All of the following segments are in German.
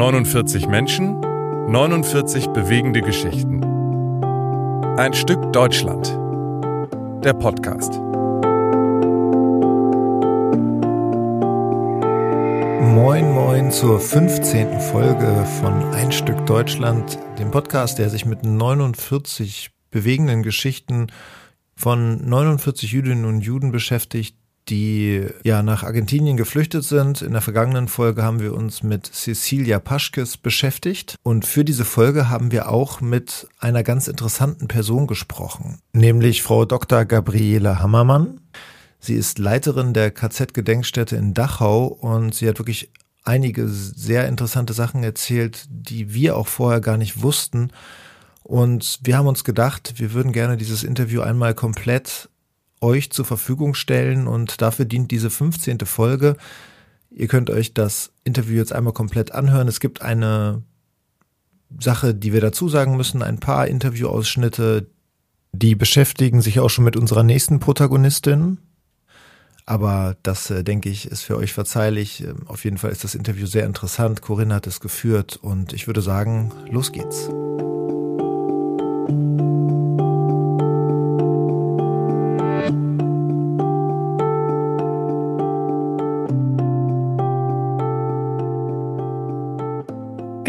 Neunundvierzig Menschen, 49 bewegende Geschichten. Ein Stück Deutschland. Der Podcast. Moin, moin zur 15. Folge von Ein Stück Deutschland, dem Podcast, der sich mit 49 bewegenden Geschichten von 49 Jüdinnen und Juden beschäftigt, die ja nach Argentinien geflüchtet sind. In der vergangenen Folge haben wir uns mit Cecilia Paschkes beschäftigt und für diese Folge haben wir auch mit einer ganz interessanten Person gesprochen, nämlich Frau Dr. Gabriele Hammermann. Sie ist Leiterin der KZ-Gedenkstätte in Dachau und sie hat wirklich einige sehr interessante Sachen erzählt, die wir auch vorher gar nicht wussten. Und wir haben uns gedacht, wir würden gerne dieses Interview einmal komplett euch zur Verfügung stellen und dafür dient diese 15. Folge. Ihr könnt euch das Interview jetzt einmal komplett anhören. Es gibt eine Sache, die wir dazu sagen müssen, ein paar Interviewausschnitte, die beschäftigen sich auch schon mit unserer nächsten Protagonistin. Aber das, äh, denke ich, ist für euch verzeihlich. Ähm, auf jeden Fall ist das Interview sehr interessant. Corinna hat es geführt und ich würde sagen, los geht's.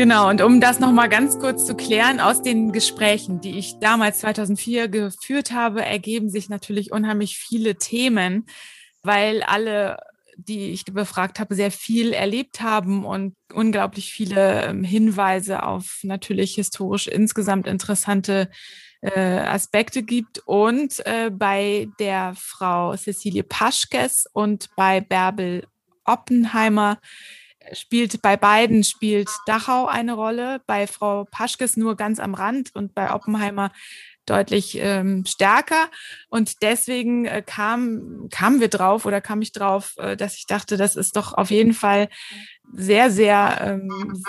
Genau, und um das nochmal ganz kurz zu klären, aus den Gesprächen, die ich damals 2004 geführt habe, ergeben sich natürlich unheimlich viele Themen, weil alle, die ich befragt habe, sehr viel erlebt haben und unglaublich viele ähm, Hinweise auf natürlich historisch insgesamt interessante äh, Aspekte gibt. Und äh, bei der Frau Cecilie Paschkes und bei Bärbel Oppenheimer spielt bei beiden spielt Dachau eine Rolle, bei Frau Paschkes nur ganz am Rand und bei Oppenheimer deutlich ähm, stärker. Und deswegen äh, kam, kamen wir drauf oder kam ich drauf, äh, dass ich dachte, das ist doch auf jeden Fall sehr, sehr ähm,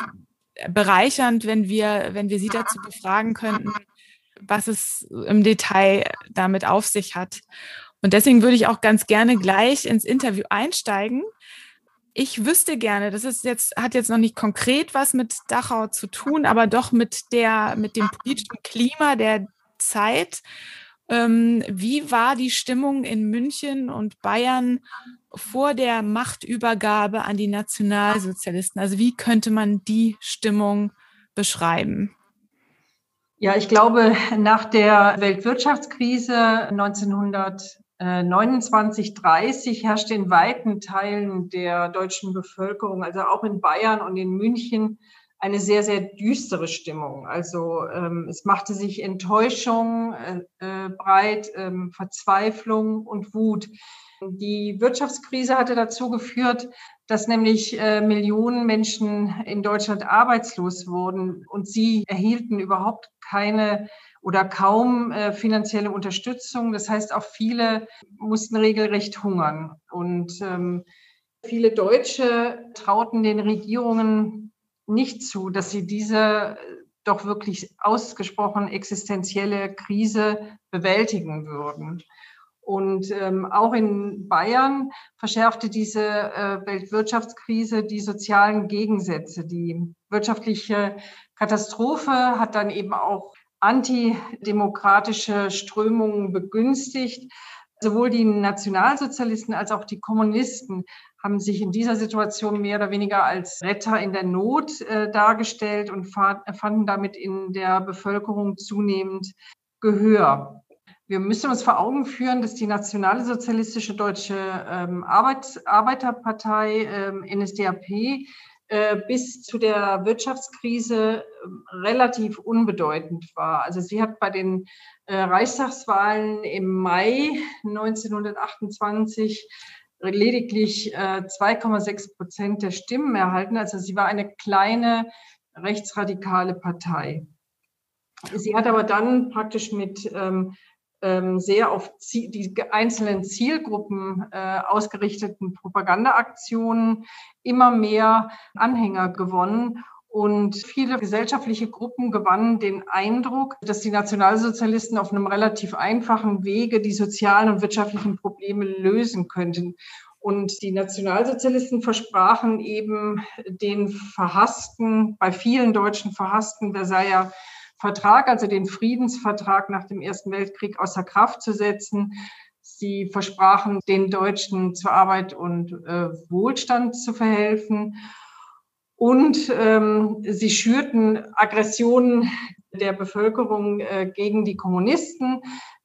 bereichernd, wenn wir, wenn wir sie dazu befragen könnten, was es im Detail damit auf sich hat. Und deswegen würde ich auch ganz gerne gleich ins Interview einsteigen. Ich wüsste gerne, das ist jetzt, hat jetzt noch nicht konkret was mit Dachau zu tun, aber doch mit der, mit dem politischen Klima der Zeit. Ähm, wie war die Stimmung in München und Bayern vor der Machtübergabe an die Nationalsozialisten? Also wie könnte man die Stimmung beschreiben? Ja, ich glaube, nach der Weltwirtschaftskrise 1929, 30 herrschte in weiten Teilen der deutschen Bevölkerung, also auch in Bayern und in München, eine sehr, sehr düstere Stimmung. Also ähm, es machte sich Enttäuschung äh, äh, breit, ähm, Verzweiflung und Wut. Die Wirtschaftskrise hatte dazu geführt, dass nämlich äh, Millionen Menschen in Deutschland arbeitslos wurden und sie erhielten überhaupt keine oder kaum äh, finanzielle Unterstützung. Das heißt, auch viele mussten regelrecht hungern. Und ähm, viele Deutsche trauten den Regierungen nicht zu, dass sie diese äh, doch wirklich ausgesprochen existenzielle Krise bewältigen würden. Und ähm, auch in Bayern verschärfte diese äh, Weltwirtschaftskrise die sozialen Gegensätze. Die wirtschaftliche Katastrophe hat dann eben auch antidemokratische Strömungen begünstigt. Sowohl die Nationalsozialisten als auch die Kommunisten haben sich in dieser Situation mehr oder weniger als Retter in der Not äh, dargestellt und fanden damit in der Bevölkerung zunehmend Gehör. Wir müssen uns vor Augen führen, dass die Nationale Sozialistische Deutsche ähm, Arbeit, Arbeiterpartei ähm, NSDAP äh, bis zu der Wirtschaftskrise äh, relativ unbedeutend war. Also sie hat bei den äh, Reichstagswahlen im Mai 1928 lediglich 2,6 äh, Prozent der Stimmen erhalten. Also sie war eine kleine rechtsradikale Partei. Sie hat aber dann praktisch mit ähm, ähm, sehr auf die einzelnen Zielgruppen äh, ausgerichteten Propagandaaktionen immer mehr Anhänger gewonnen Und viele gesellschaftliche Gruppen gewannen den Eindruck, dass die Nationalsozialisten auf einem relativ einfachen Wege die sozialen und wirtschaftlichen Probleme lösen könnten. Und die Nationalsozialisten versprachen eben den verhassten, bei vielen Deutschen verhassten Versailler Vertrag, also den Friedensvertrag nach dem Ersten Weltkrieg außer Kraft zu setzen. Sie versprachen den Deutschen zur Arbeit und äh, Wohlstand zu verhelfen. Und ähm, sie schürten Aggressionen der Bevölkerung äh, gegen die Kommunisten,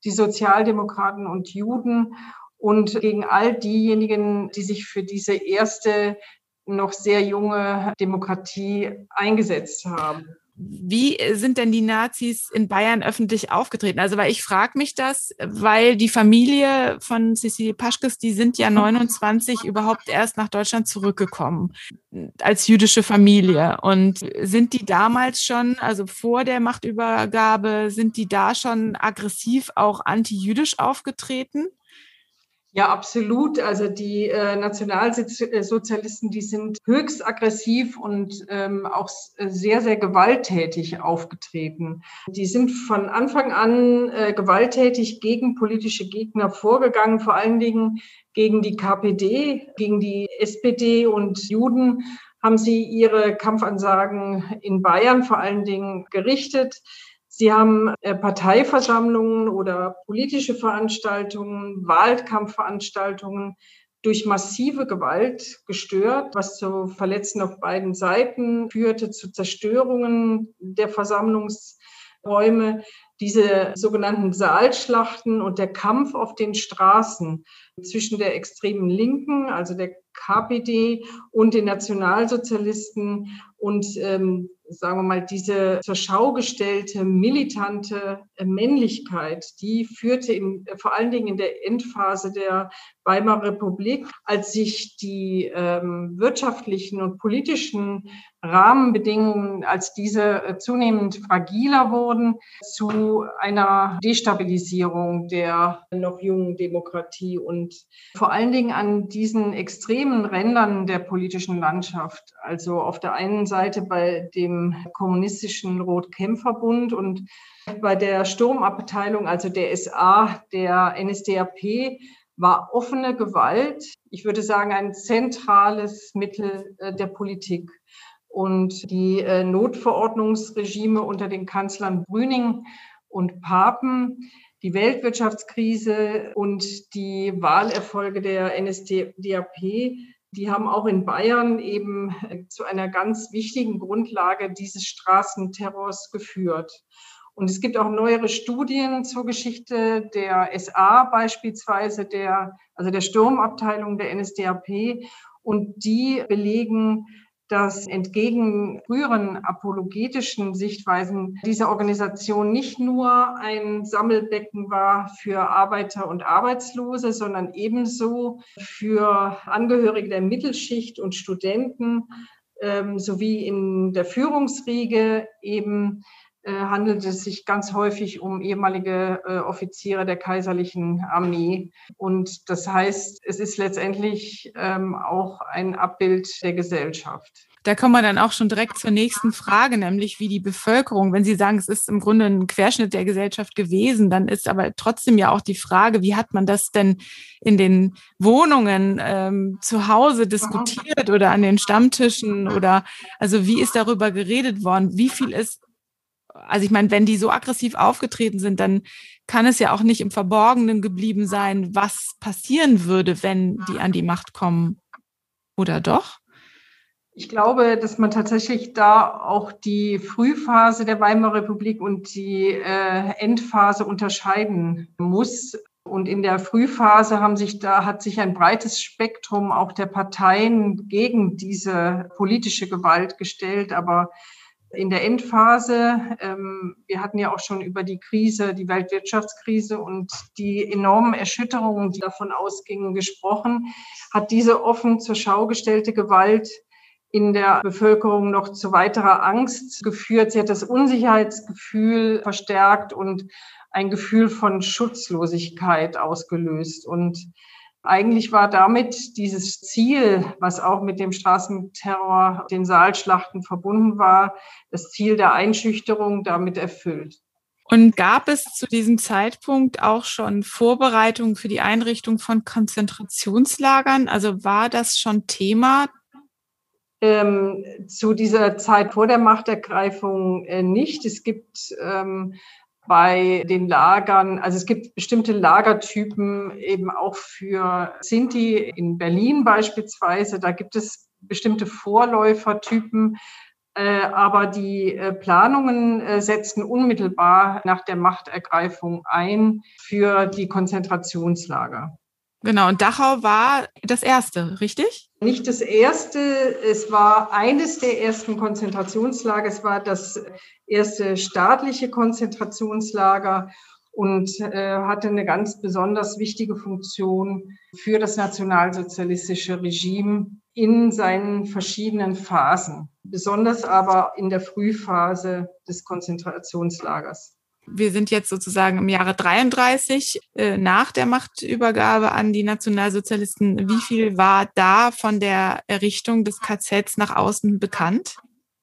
die Sozialdemokraten und Juden und gegen all diejenigen, die sich für diese erste noch sehr junge Demokratie eingesetzt haben. Wie sind denn die Nazis in Bayern öffentlich aufgetreten? Also, weil ich frage mich das, weil die Familie von Cecilie Paschkes, die sind ja 29 überhaupt erst nach Deutschland zurückgekommen als jüdische Familie. Und sind die damals schon, also vor der Machtübergabe, sind die da schon aggressiv auch antijüdisch aufgetreten? Ja, absolut. Also die äh, Nationalsozialisten, die sind höchst aggressiv und ähm, auch sehr, sehr gewalttätig aufgetreten. Die sind von Anfang an äh, gewalttätig gegen politische Gegner vorgegangen, vor allen Dingen gegen die KPD, gegen die SPD und Juden haben sie ihre Kampfansagen in Bayern vor allen Dingen gerichtet. Sie haben äh, Parteiversammlungen oder politische Veranstaltungen, Wahlkampfveranstaltungen durch massive Gewalt gestört, was zu Verletzten auf beiden Seiten führte, zu Zerstörungen der Versammlungsräume. Diese sogenannten Saalschlachten und der Kampf auf den Straßen zwischen der extremen Linken, also der KPD und den Nationalsozialisten und ähm, sagen wir mal, diese zur Schau gestellte militante Männlichkeit, die führte in, vor allen Dingen in der Endphase der Weimarer Republik, als sich die ähm, wirtschaftlichen und politischen Rahmenbedingungen, als diese äh, zunehmend fragiler wurden, zu einer Destabilisierung der noch jungen Demokratie und vor allen Dingen an diesen extremen Rändern der politischen Landschaft. Also auf der einen Seite bei dem kommunistischen Rotkämpferbund und bei der Sturmabteilung, also der SA, der NSDAP, war offene Gewalt, ich würde sagen, ein zentrales Mittel äh, der Politik. Und die äh, Notverordnungsregime unter den Kanzlern Brüning und Papen, die Weltwirtschaftskrise und die Wahlerfolge der NSDAP, die haben auch in Bayern eben äh, zu einer ganz wichtigen Grundlage dieses Straßenterrors geführt. Und es gibt auch neuere Studien zur Geschichte der SA beispielsweise, der, also der Sturmabteilung der NSDAP. Und die belegen, dass entgegen früheren apologetischen Sichtweisen diese Organisation nicht nur ein Sammelbecken war für Arbeiter und Arbeitslose, sondern ebenso für Angehörige der Mittelschicht und Studenten ähm, sowie in der Führungsriege eben handelt es sich ganz häufig um ehemalige äh, Offiziere der kaiserlichen Armee. Und das heißt, es ist letztendlich ähm, auch ein Abbild der Gesellschaft. Da kommen wir dann auch schon direkt zur nächsten Frage, nämlich wie die Bevölkerung, wenn Sie sagen, es ist im Grunde ein Querschnitt der Gesellschaft gewesen, dann ist aber trotzdem ja auch die Frage, wie hat man das denn in den Wohnungen ähm, zu Hause diskutiert oder an den Stammtischen oder also wie ist darüber geredet worden? Wie viel ist also ich meine, wenn die so aggressiv aufgetreten sind, dann kann es ja auch nicht im Verborgenen geblieben sein, was passieren würde, wenn die an die Macht kommen. Oder doch? Ich glaube, dass man tatsächlich da auch die Frühphase der Weimarer Republik und die äh, Endphase unterscheiden muss. Und in der Frühphase haben sich da hat sich ein breites Spektrum auch der Parteien gegen diese politische Gewalt gestellt. Aber in der Endphase, ähm, wir hatten ja auch schon über die Krise, die Weltwirtschaftskrise und die enormen Erschütterungen, die davon ausgingen, gesprochen, hat diese offen zur Schau gestellte Gewalt in der Bevölkerung noch zu weiterer Angst geführt. Sie hat das Unsicherheitsgefühl verstärkt und ein Gefühl von Schutzlosigkeit ausgelöst. Und Eigentlich war damit dieses Ziel, was auch mit dem Straßenterror, den Saalschlachten verbunden war, das Ziel der Einschüchterung damit erfüllt. Und gab es zu diesem Zeitpunkt auch schon Vorbereitungen für die Einrichtung von Konzentrationslagern? Also war das schon Thema? Ähm, zu dieser Zeit vor der Machtergreifung äh, nicht. Es gibt ähm, bei den Lagern. Also es gibt bestimmte Lagertypen eben auch für Sinti in Berlin beispielsweise. Da gibt es bestimmte Vorläufertypen. Äh, aber die äh, Planungen äh, setzten unmittelbar nach der Machtergreifung ein für die Konzentrationslager. Genau, und Dachau war das erste, richtig? Nicht das erste, es war eines der ersten Konzentrationslager, es war das erste staatliche Konzentrationslager und äh, hatte eine ganz besonders wichtige Funktion für das nationalsozialistische Regime in seinen verschiedenen Phasen, besonders aber in der Frühphase des Konzentrationslagers. Wir sind jetzt sozusagen im Jahre 33 äh, nach der Machtübergabe an die Nationalsozialisten. Wie viel war da von der Errichtung des KZs nach außen bekannt?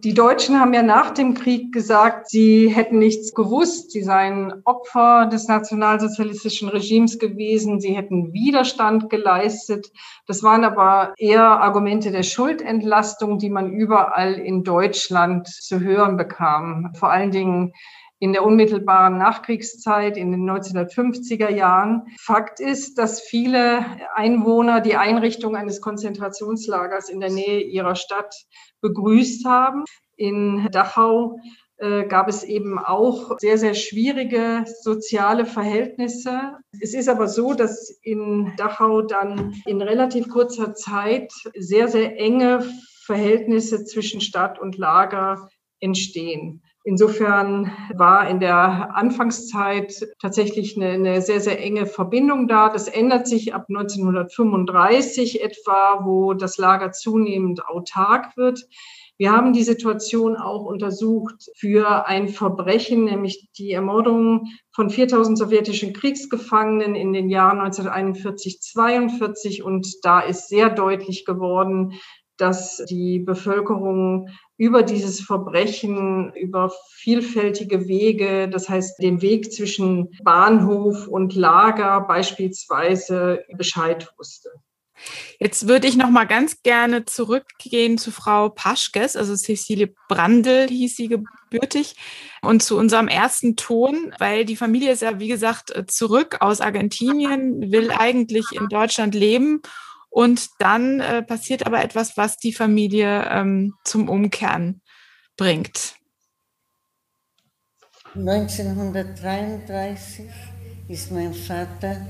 Die Deutschen haben ja nach dem Krieg gesagt, sie hätten nichts gewusst, sie seien Opfer des nationalsozialistischen Regimes gewesen, sie hätten Widerstand geleistet. Das waren aber eher Argumente der Schuldentlastung, die man überall in Deutschland zu hören bekam. Vor allen Dingen in der unmittelbaren Nachkriegszeit, in den 1950er Jahren. Fakt ist, dass viele Einwohner die Einrichtung eines Konzentrationslagers in der Nähe ihrer Stadt begrüßt haben. In Dachau äh, gab es eben auch sehr, sehr schwierige soziale Verhältnisse. Es ist aber so, dass in Dachau dann in relativ kurzer Zeit sehr, sehr enge Verhältnisse zwischen Stadt und Lager entstehen. Insofern war in der Anfangszeit tatsächlich eine, eine, sehr, sehr enge Verbindung da. Das ändert sich ab 1935 etwa, wo das Lager zunehmend autark wird. Wir haben die Situation auch untersucht für ein Verbrechen, nämlich die Ermordung von 4000 sowjetischen Kriegsgefangenen in den Jahren 1941, 42. Und da ist sehr deutlich geworden, dass die Bevölkerung über dieses Verbrechen, über vielfältige Wege, das heißt den Weg zwischen Bahnhof und Lager beispielsweise Bescheid wusste. Jetzt würde ich noch mal ganz gerne zurückgehen zu Frau Paschkes, also Cecilie Brandl hieß sie gebürtig, und zu unserem ersten Ton, weil die Familie ist ja, wie gesagt, zurück aus Argentinien, will eigentlich in Deutschland leben und dann äh, passiert aber etwas, was die Familie ähm, zum Umkehren bringt. 1933 ist mein Vater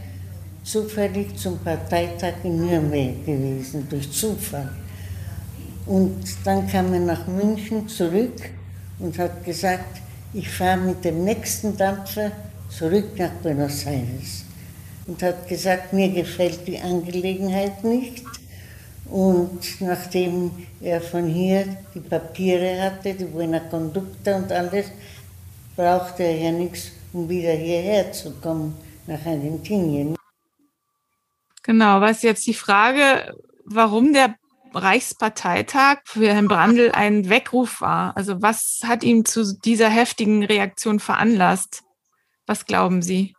zufällig zum Parteitag in Nürnberg gewesen, durch Zufall. Und dann kam er nach München zurück und hat gesagt, ich fahre mit dem nächsten Dampfer zurück nach Buenos Aires und hat gesagt, mir gefällt die Angelegenheit nicht. Und nachdem er von hier die Papiere hatte, die Buena Conducta und alles, brauchte er ja nichts, um wieder hierher zu kommen, nach Argentinien. Genau, was jetzt die Frage, warum der Reichsparteitag für Herrn Brandl ein Weckruf war. Also was hat ihn zu dieser heftigen Reaktion veranlasst? Was glauben Sie?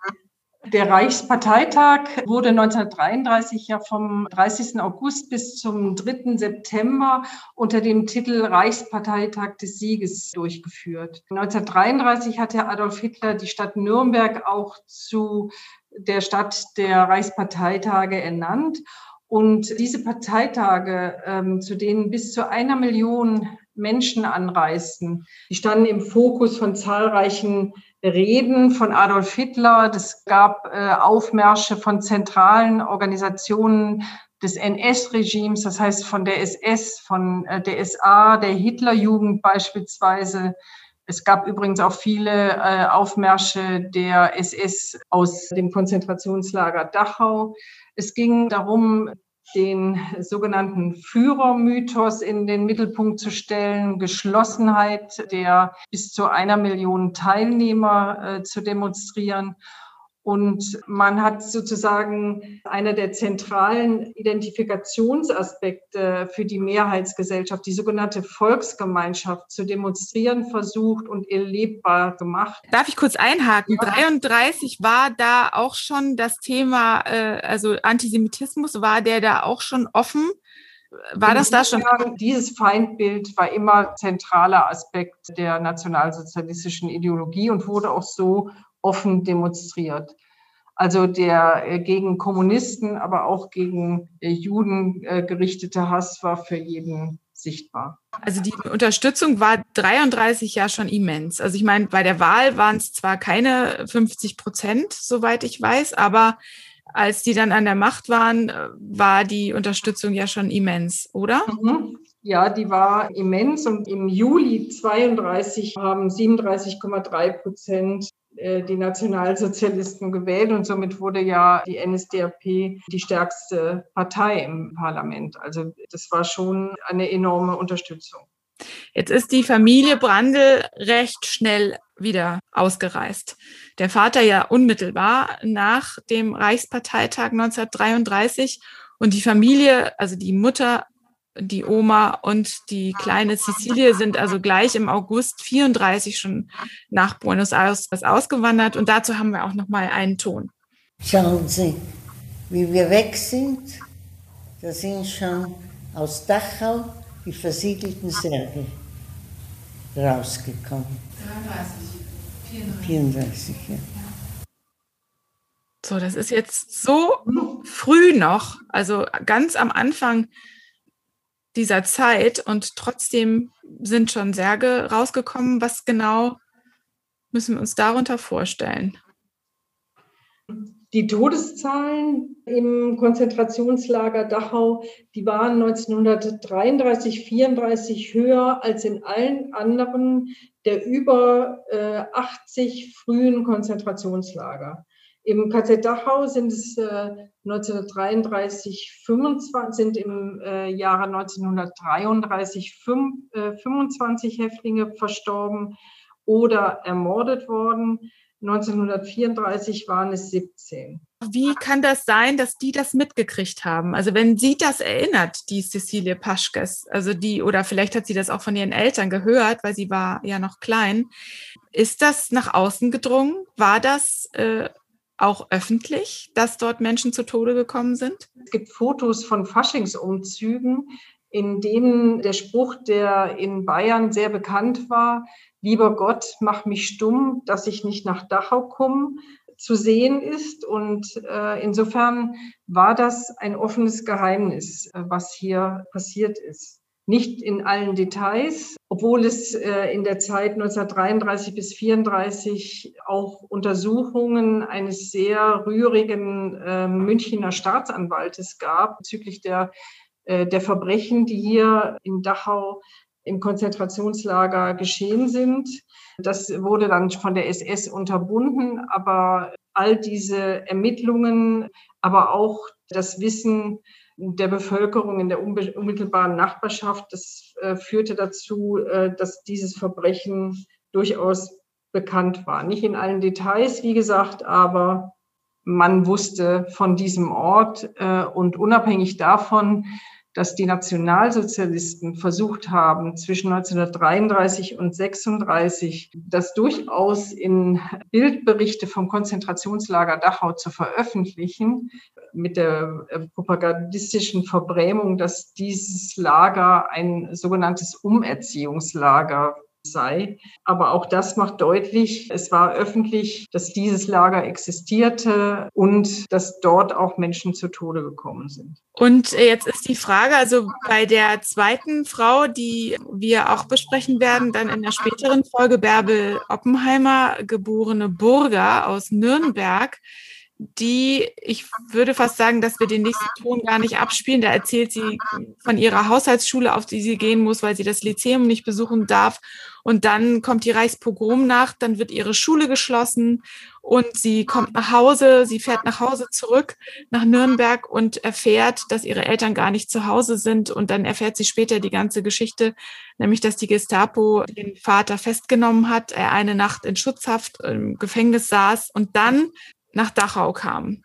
Der Reichsparteitag wurde 1933 ja vom 30. August bis zum 3. September unter dem Titel Reichsparteitag des Sieges durchgeführt. 1933 hat Herr Adolf Hitler die Stadt Nürnberg auch zu der Stadt der Reichsparteitage ernannt. Und diese Parteitage, ähm, zu denen bis zu einer Million Menschen anreisten, die standen im Fokus von zahlreichen Reden von Adolf Hitler. Es gab äh, Aufmärsche von zentralen Organisationen des NS-Regimes, das heißt von der SS, von äh, der SA, der Hitlerjugend beispielsweise. Es gab übrigens auch viele äh, Aufmärsche der SS aus dem Konzentrationslager Dachau. Es ging darum, den sogenannten Führermythos in den Mittelpunkt zu stellen, Geschlossenheit der bis zu einer Million Teilnehmer äh, zu demonstrieren. Und man hat sozusagen einer der zentralen Identifikationsaspekte für die Mehrheitsgesellschaft, die sogenannte Volksgemeinschaft, zu demonstrieren versucht und erlebbar gemacht. Darf ich kurz einhaken? Ja. 33 war da auch schon das Thema, äh, also Antisemitismus, war der da auch schon offen? War das da schon? Dieses Feindbild war immer zentraler Aspekt der nationalsozialistischen Ideologie und wurde auch so offen demonstriert. Also der äh, gegen Kommunisten, aber auch gegen äh, Juden äh, gerichtete Hass war für jeden sichtbar. Also die Unterstützung war 33 ja schon immens. Also ich meine, bei der Wahl waren es zwar keine 50 Prozent, soweit ich weiß, aber als die dann an der Macht waren, war die Unterstützung ja schon immens, oder? Mhm. Ja, die war immens und im Juli 32 haben 37,3 Prozent die Nationalsozialisten gewählt und somit wurde ja die NSDAP die stärkste Partei im Parlament. Also das war schon eine enorme Unterstützung. Jetzt ist die Familie Brandl recht schnell wieder ausgereist. Der Vater ja unmittelbar nach dem Reichsparteitag 1933 und die Familie, also die Mutter die Oma und die kleine Cecilie sind also gleich im August 34 schon nach Buenos Aires ausgewandert und dazu haben wir auch noch mal einen Ton. Schauen Sie, wie wir weg sind, da sind schon aus Dachau die versiegelten Särge rausgekommen. 33, 34. 34, ja. So, das ist jetzt so früh noch, also ganz am Anfang dieser Zeit und trotzdem sind schon Särge rausgekommen. Was genau müssen wir uns darunter vorstellen? Die Todeszahlen im Konzentrationslager Dachau, die waren 1933, 34 höher als in allen anderen der über äh, 80 frühen Konzentrationslager. Im KZ Dachau sind es äh, 1933 25, sind im äh, Jahre 1933 5, äh, 25 Häftlinge verstorben oder ermordet worden. 1934 waren es 17. Wie kann das sein, dass die das mitgekriegt haben? Also wenn sie das erinnert, die Cecilie Paschkes, also die, oder vielleicht hat sie das auch von ihren Eltern gehört, weil sie war ja noch klein. Ist das nach außen gedrungen? War das äh, auch öffentlich, dass dort Menschen zu Tode gekommen sind? Es gibt Fotos von Faschingsumzügen, in denen der Spruch, der in Bayern sehr bekannt war, lieber Gott, mach mich stumm, dass ich nicht nach Dachau komme, zu sehen ist. Und äh, insofern war das ein offenes Geheimnis, äh, was hier passiert ist nicht in allen Details, obwohl es äh, in der Zeit 1933 bis 34 auch Untersuchungen eines sehr rührigen äh, Münchner Staatsanwaltes gab bezüglich der, äh, der Verbrechen, die hier in Dachau im Konzentrationslager geschehen sind. Das wurde dann von der SS unterbunden, aber all diese Ermittlungen, aber auch das Wissen der Bevölkerung in der unmittelbaren Nachbarschaft. Das äh, führte dazu, äh, dass dieses Verbrechen durchaus bekannt war. Nicht in allen Details, wie gesagt, aber man wusste von diesem Ort äh, und unabhängig davon, dass die Nationalsozialisten versucht haben, zwischen 1933 und 36 das durchaus in Bildberichte vom Konzentrationslager Dachau zu veröffentlichen, mit der äh, propagandistischen Verbrämung, dass dieses Lager ein sogenanntes Umerziehungslager sei. Aber auch das macht deutlich, es war öffentlich, dass dieses Lager existierte und dass dort auch Menschen zu Tode gekommen sind. Und jetzt ist die Frage, also bei der zweiten Frau, die wir auch besprechen werden, dann in der späteren Folge Bärbel Oppenheimer, geborene Burger aus Nürnberg, die, ich würde fast sagen, dass wir den nächsten Ton gar nicht abspielen. Da erzählt sie von ihrer Haushaltsschule, auf die sie gehen muss, weil sie das Lyzeum nicht besuchen darf. Und dann kommt die Reichspogromnacht, dann wird ihre Schule geschlossen und sie kommt nach Hause, sie fährt nach Hause zurück nach Nürnberg und erfährt, dass ihre Eltern gar nicht zu Hause sind. Und dann erfährt sie später die ganze Geschichte, nämlich dass die Gestapo den Vater festgenommen hat, er eine Nacht in Schutzhaft im Gefängnis saß und dann nach Dachau kamen.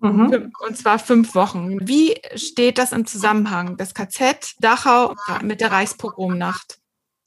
Mhm. Und zwar fünf Wochen. Wie steht das im Zusammenhang, das KZ Dachau mit der Reichspogromnacht?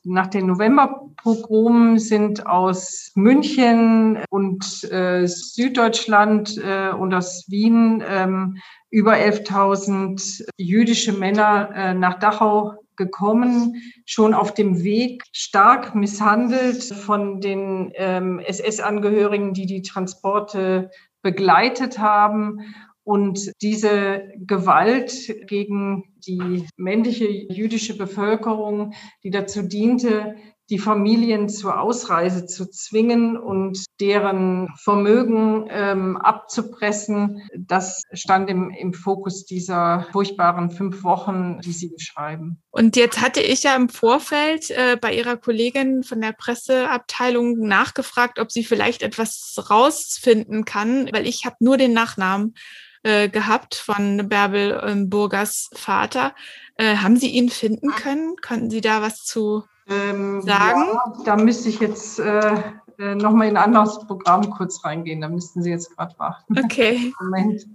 Nach den Novemberpogromen sind aus München und äh, Süddeutschland äh, und aus Wien ähm, über 11.000 jüdische Männer äh, nach Dachau gekommen, schon auf dem Weg stark misshandelt von den ähm, SS-Angehörigen, die die Transporte begleitet haben. Und diese Gewalt gegen die männliche jüdische Bevölkerung, die dazu diente, die Familien zur Ausreise zu zwingen und deren Vermögen ähm, abzupressen. Das stand im, im Fokus dieser furchtbaren fünf Wochen, die Sie beschreiben. Und jetzt hatte ich ja im Vorfeld äh, bei Ihrer Kollegin von der Presseabteilung nachgefragt, ob sie vielleicht etwas rausfinden kann, weil ich habe nur den Nachnamen äh, gehabt von Bärbel ähm, Burgers Vater. Äh, haben Sie ihn finden können? Könnten Sie da was zu ähm, sagen? Ja, da müsste ich jetzt äh, äh nochmal in ein anderes Programm kurz reingehen. Da müssten Sie jetzt gerade warten. Okay. Moment.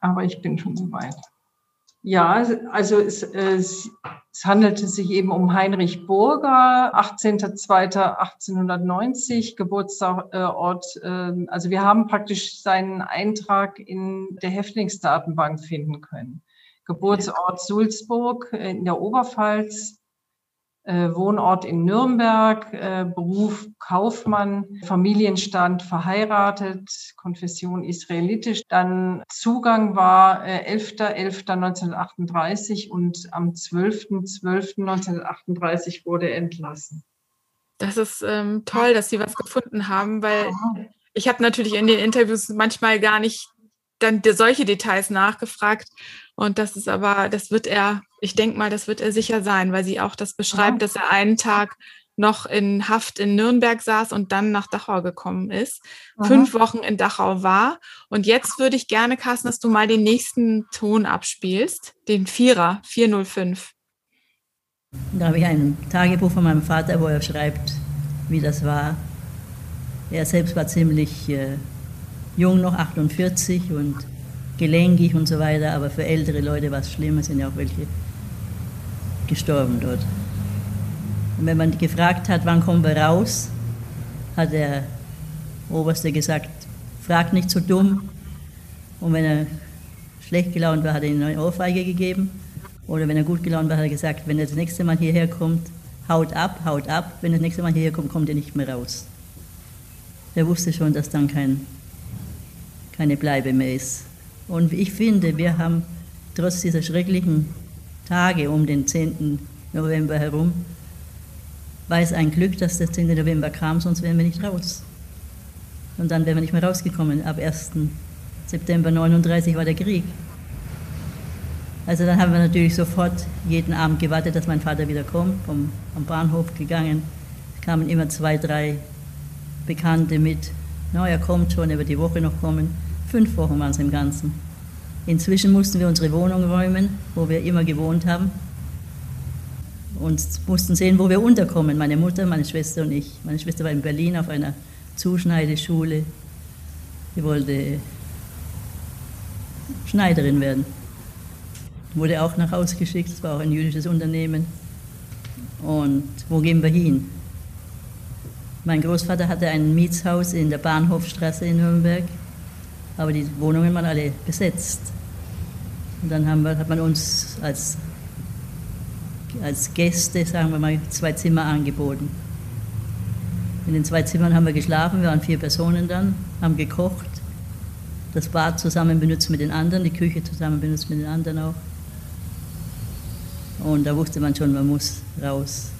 Aber ich bin schon soweit. Ja, also es, es, es, handelte sich eben um Heinrich Burger, 18.02.1890, Geburtsort. Äh, also wir haben praktisch seinen Eintrag in der Häftlingsdatenbank finden können. Geburtsort Sulzburg in der Oberpfalz, Wohnort in Nürnberg, äh, Beruf Kaufmann, Familienstand verheiratet, Konfession israelitisch. Dann Zugang war äh, 11.11.1938 und am 12.12.1938 wurde er entlassen. Das ist ähm, toll, dass Sie was gefunden haben, weil ich habe natürlich in den Interviews manchmal gar nicht dann solche Details nachgefragt. Und das ist aber, das wird er, ich denke mal, das wird er sicher sein, weil sie auch das beschreibt, ja. dass er einen Tag noch in Haft in Nürnberg saß und dann nach Dachau gekommen ist, Aha. fünf Wochen in Dachau war. Und jetzt würde ich gerne, Carsten, dass du mal den nächsten Ton abspielst, den Vierer, 405. Da habe ich ein Tagebuch von meinem Vater, wo er schreibt, wie das war. Er selbst war ziemlich äh, jung noch, 48 und gelenkig und so weiter, aber für ältere Leute war es schlimm, es sind ja auch welche gestorben dort. Und wenn man gefragt hat, wann kommen wir raus, hat der Oberste gesagt, frag nicht so dumm. Und wenn er schlecht gelaunt war, hat er ihm eine Ohrfeige gegeben. Oder wenn er gut gelaunt war, hat er gesagt, wenn er das nächste Mal hierher kommt, haut ab, haut ab. Wenn er das nächste Mal hierher kommt, kommt er nicht mehr raus. Der wusste schon, dass dann kein keine Bleibe mehr ist. Und ich finde, wir haben trotz dieser schrecklichen Tage um den 10. November herum, war es ein Glück, dass der 10. November kam, sonst wären wir nicht raus. Und dann wären wir nicht mehr rausgekommen. Ab 1. September 39 war der Krieg. Also dann haben wir natürlich sofort jeden Abend gewartet, dass mein Vater wieder kommt, vom, vom Bahnhof gegangen. Es kamen immer zwei, drei Bekannte mit. Na, er kommt schon, er wird die Woche noch kommen. Fünf Wochen waren es im Ganzen. Inzwischen mussten wir unsere Wohnung räumen, wo wir immer gewohnt haben. Und mussten sehen, wo wir unterkommen. Meine Mutter, meine Schwester und ich. Meine Schwester war in Berlin auf einer Zuschneideschule. Sie wollte Schneiderin werden. Wurde auch nach Hause geschickt, es war auch ein jüdisches Unternehmen. Und wo gehen wir hin? Mein Großvater hatte ein Mietshaus in der Bahnhofstraße in Nürnberg aber die Wohnungen waren alle besetzt. Und dann haben wir, hat man uns als, als Gäste, sagen wir mal, zwei Zimmer angeboten. In den zwei Zimmern haben wir geschlafen, wir waren vier Personen dann, haben gekocht, das Bad zusammen benutzt mit den anderen, die Küche zusammen benutzt mit den anderen auch. Und da wusste man schon, man muss raus.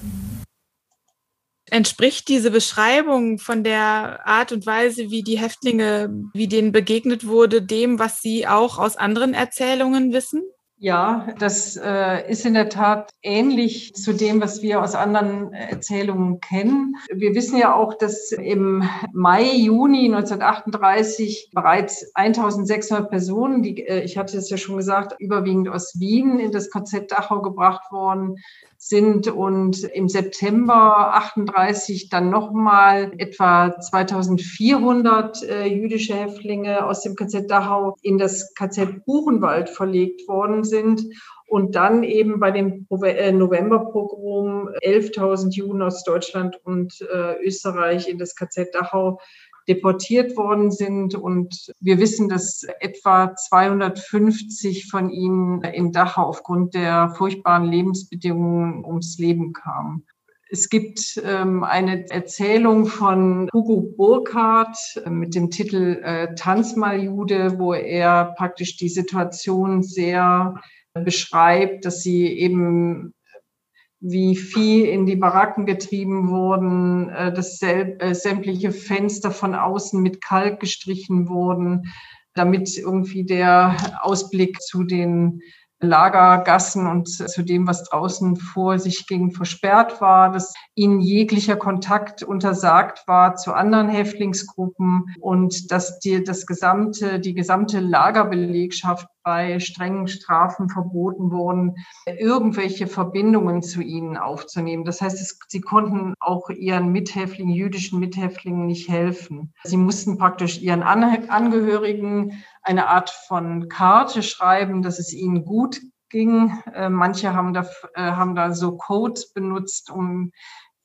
Entspricht diese Beschreibung von der Art und Weise, wie die Häftlinge, wie denen begegnet wurde, dem, was Sie auch aus anderen Erzählungen wissen? Ja, das äh, ist in der Tat ähnlich zu dem, was wir aus anderen Erzählungen kennen. Wir wissen ja auch, dass im Mai, Juni 1938 bereits 1600 Personen, die, äh, ich hatte es ja schon gesagt, überwiegend aus Wien in das KZ Dachau gebracht worden sind und im September 38 dann nochmal etwa 2400 äh, jüdische Häftlinge aus dem KZ Dachau in das KZ Buchenwald verlegt worden sind und dann eben bei dem äh, Novemberpogrom 11.000 Juden aus Deutschland und äh, Österreich in das KZ Dachau deportiert worden sind. Und wir wissen, dass etwa 250 von ihnen in Dachau aufgrund der furchtbaren Lebensbedingungen ums Leben kamen. Es gibt ähm, eine Erzählung von Hugo Burkhardt äh, mit dem Titel äh, Tanz mal Jude, wo er praktisch die Situation sehr beschreibt, dass sie eben wie Vieh in die Baracken getrieben wurden, äh, dass äh, sämtliche Fenster von außen mit Kalk gestrichen wurden, damit irgendwie der Ausblick zu den Lagergassen und zu dem, was draußen vor sich ging, versperrt war, dass ihnen jeglicher Kontakt untersagt war zu anderen Häftlingsgruppen und dass die, das gesamte, die gesamte Lagerbelegschaft bei strengen Strafen verboten wurden, irgendwelche Verbindungen zu ihnen aufzunehmen. Das heißt, es, sie konnten auch ihren Mithäftlingen, jüdischen Mithäftlingen nicht helfen. Sie mussten praktisch ihren Angehörigen eine Art von Karte schreiben, dass es ihnen gut ging. Äh, manche haben da, äh, haben da so Codes benutzt, um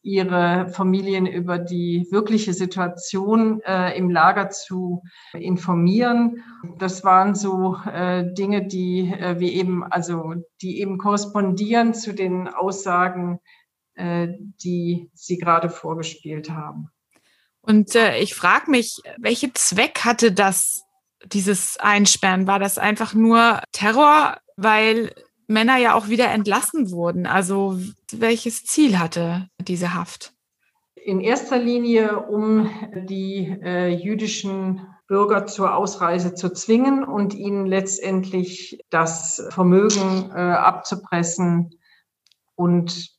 ihre Familien über die wirkliche Situation äh, im Lager zu informieren. Das waren so äh, Dinge, die äh, wir eben, also die eben korrespondieren zu den Aussagen, äh, die Sie gerade vorgespielt haben. Und ich frage mich, welchen Zweck hatte das, dieses Einsperren? War das einfach nur Terror, weil Männer ja auch wieder entlassen wurden. Also welches Ziel hatte diese Haft? In erster Linie, um die äh, jüdischen Bürger zur Ausreise zu zwingen und ihnen letztendlich das Vermögen äh, abzupressen und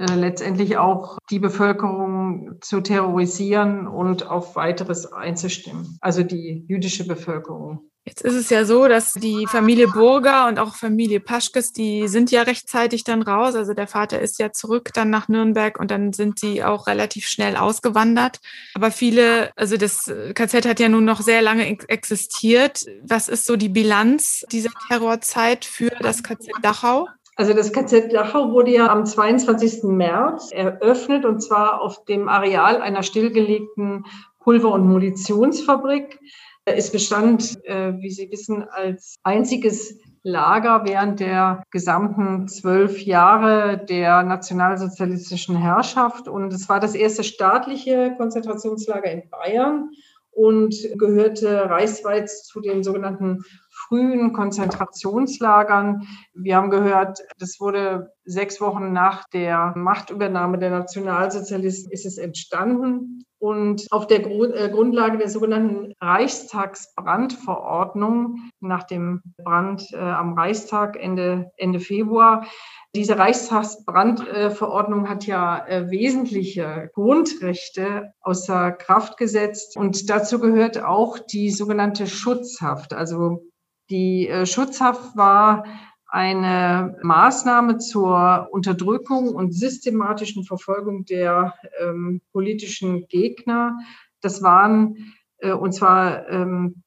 äh, letztendlich auch die Bevölkerung zu terrorisieren und auf weiteres einzustimmen, also die jüdische Bevölkerung. Jetzt ist es ja so, dass die Familie Burger und auch Familie Paschkes, die sind ja rechtzeitig dann raus. Also der Vater ist ja zurück dann nach Nürnberg und dann sind sie auch relativ schnell ausgewandert. Aber viele, also das KZ hat ja nun noch sehr lange existiert. Was ist so die Bilanz dieser Terrorzeit für das KZ Dachau? Also das KZ Dachau wurde ja am 22. März eröffnet und zwar auf dem Areal einer stillgelegten Pulver- und Munitionsfabrik. Es bestand, äh, wie Sie wissen, als einziges Lager während der gesamten zwölf Jahre der nationalsozialistischen Herrschaft. Und es war das erste staatliche Konzentrationslager in Bayern und gehörte reichsweit zu den sogenannten frühen Konzentrationslagern. Wir haben gehört, das wurde sechs Wochen nach der Machtübernahme der Nationalsozialisten ist es entstanden. Und auf der äh, Grundlage der sogenannten Reichstagsbrandverordnung nach dem Brand äh, am Reichstag Ende, Ende Februar diese Reichstagsbrandverordnung hat ja äh, wesentliche Grundrechte außer Kraft gesetzt und dazu gehört auch die sogenannte Schutzhaft. Also die äh, Schutzhaft war eine Maßnahme zur Unterdrückung und systematischen Verfolgung der ähm, politischen Gegner. Das waren, äh, und zwar ähm,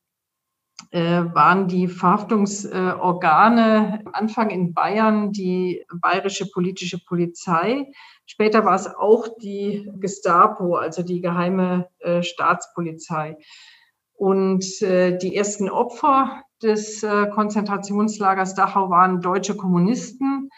äh, waren die Verhaftungsorgane Anfang in Bayern die bayerische politische Polizei. Später war es auch die Gestapo, also die geheime äh, Staatspolizei. Und äh, die ersten Opfer des äh, Konzentrationslagers Dachau waren deutsche Kommunisten.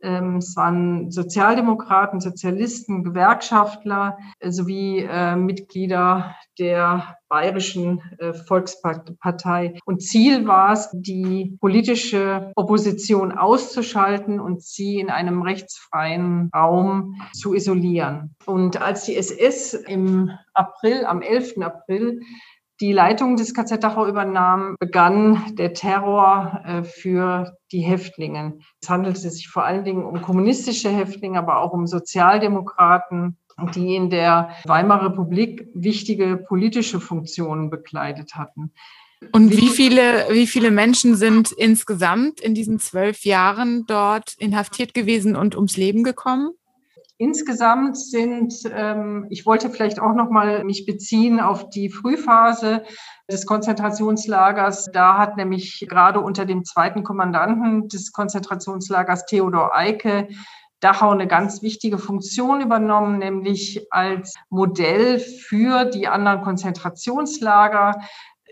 Ähm, es waren Sozialdemokraten, Sozialisten, Gewerkschaftler äh, sowie Mitglieder der Bayerischen Volkspartei. Und Ziel war es, die politische Opposition auszuschalten und sie in einem rechtsfreien Raum zu isolieren. Und als die SS im April, am 11. April, die Leitung des KZ Dachau übernahm, begann der Terror äh, für die Häftlinge. Es handelte sich vor allen Dingen um kommunistische Häftlinge, aber auch um Sozialdemokraten, die in der Weimarer Republik wichtige politische Funktionen bekleidet hatten. Und wie viele, wie viele Menschen sind insgesamt in diesen zwölf Jahren dort inhaftiert gewesen und ums Leben gekommen? Insgesamt sind, ähm, ich wollte vielleicht auch noch mal mich beziehen auf die Frühphase des Konzentrationslagers. Da hat nämlich gerade unter dem zweiten Kommandanten des Konzentrationslagers Theodor Eicke Dachau eine ganz wichtige Funktion übernommen, nämlich als Modell für die anderen Konzentrationslager.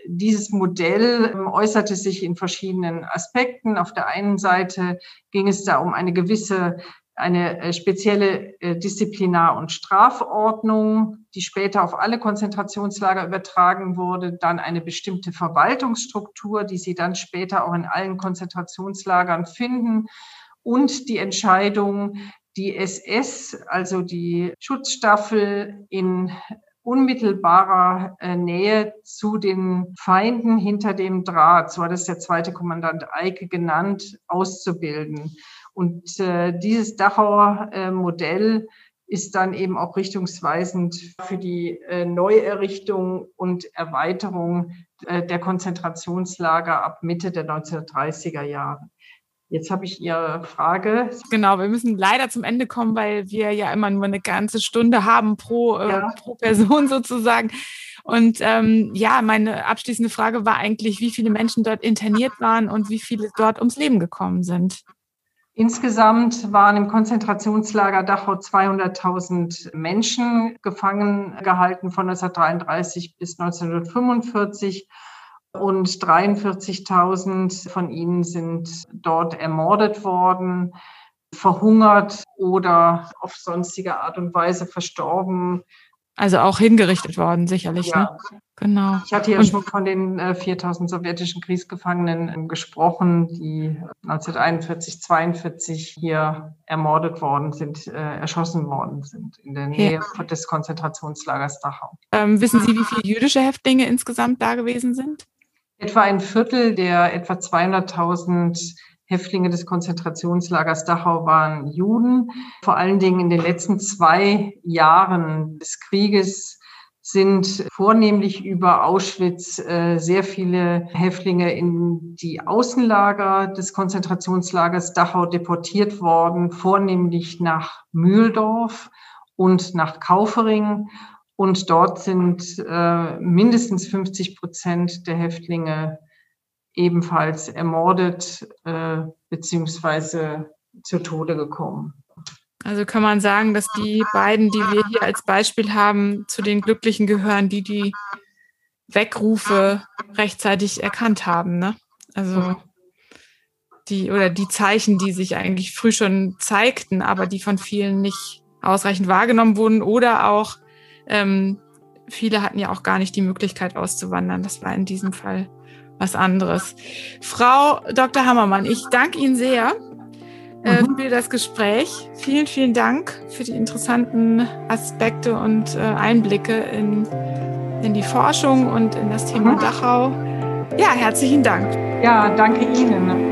Dieses Modell ähm, äußerte sich in verschiedenen Aspekten. Auf der einen Seite ging es da um eine gewisse eine äh, spezielle äh, Disziplinar- und Strafordnung, die später auf alle Konzentrationslager übertragen wurde, dann eine bestimmte Verwaltungsstruktur, die Sie dann später auch in allen Konzentrationslagern finden und die Entscheidung, die SS, also die Schutzstaffel in unmittelbarer äh, Nähe zu den Feinden hinter dem Draht, so hat es der zweite Kommandant Eike genannt, auszubilden. Und äh, dieses Dachauer äh, Modell ist dann eben auch richtungsweisend für die äh, Neuerrichtung und Erweiterung äh, der Konzentrationslager ab Mitte der 1930er Jahre. Jetzt habe ich Ihre Frage. Genau, wir müssen leider zum Ende kommen, weil wir ja immer nur eine ganze Stunde haben pro, äh, ja. pro Person sozusagen. Und ähm, ja, meine abschließende Frage war eigentlich, wie viele Menschen dort interniert waren und wie viele dort ums Leben gekommen sind. Insgesamt waren im Konzentrationslager Dachau 200.000 Menschen gefangen gehalten von 1933 bis 1945 und 43.000 von ihnen sind dort ermordet worden, verhungert oder auf sonstige Art und Weise verstorben. Also auch hingerichtet worden, sicherlich. Ja. Ne? Genau. Ich hatte ja und schon von den äh, 4000 sowjetischen Kriegsgefangenen äh, gesprochen, die 1941, 42 hier ermordet worden sind, äh, erschossen worden sind in der Nähe ja. des Konzentrationslagers Dachau. Ähm, wissen Sie, wie viele jüdische Häftlinge insgesamt da gewesen sind? Etwa ein Viertel der etwa 200.000 Häftlinge des Konzentrationslagers Dachau waren Juden. Vor allen Dingen in den letzten zwei Jahren des Krieges sind vornehmlich über Auschwitz äh, sehr viele Häftlinge in die Außenlager des Konzentrationslagers Dachau deportiert worden, vornehmlich nach Mühldorf und nach Kaufering. Und dort sind äh, mindestens 50 Prozent der Häftlinge ebenfalls ermordet äh, beziehungsweise zu Tode gekommen. Also kann man sagen, dass die beiden, die wir hier als Beispiel haben, zu den Glücklichen gehören, die die Wegrufe rechtzeitig erkannt haben. Ne? Also die oder die Zeichen, die sich eigentlich früh schon zeigten, aber die von vielen nicht ausreichend wahrgenommen wurden oder auch ähm, viele hatten ja auch gar nicht die Möglichkeit auszuwandern. Das war in diesem Fall was anderes. Frau Dr. Hammermann, ich danke Ihnen sehr äh, mhm. für das Gespräch. Vielen, vielen Dank für die interessanten Aspekte und äh, Einblicke in, in die Forschung und in das Thema mhm. Dachau. Ja, herzlichen Dank. Ja, danke Ihnen.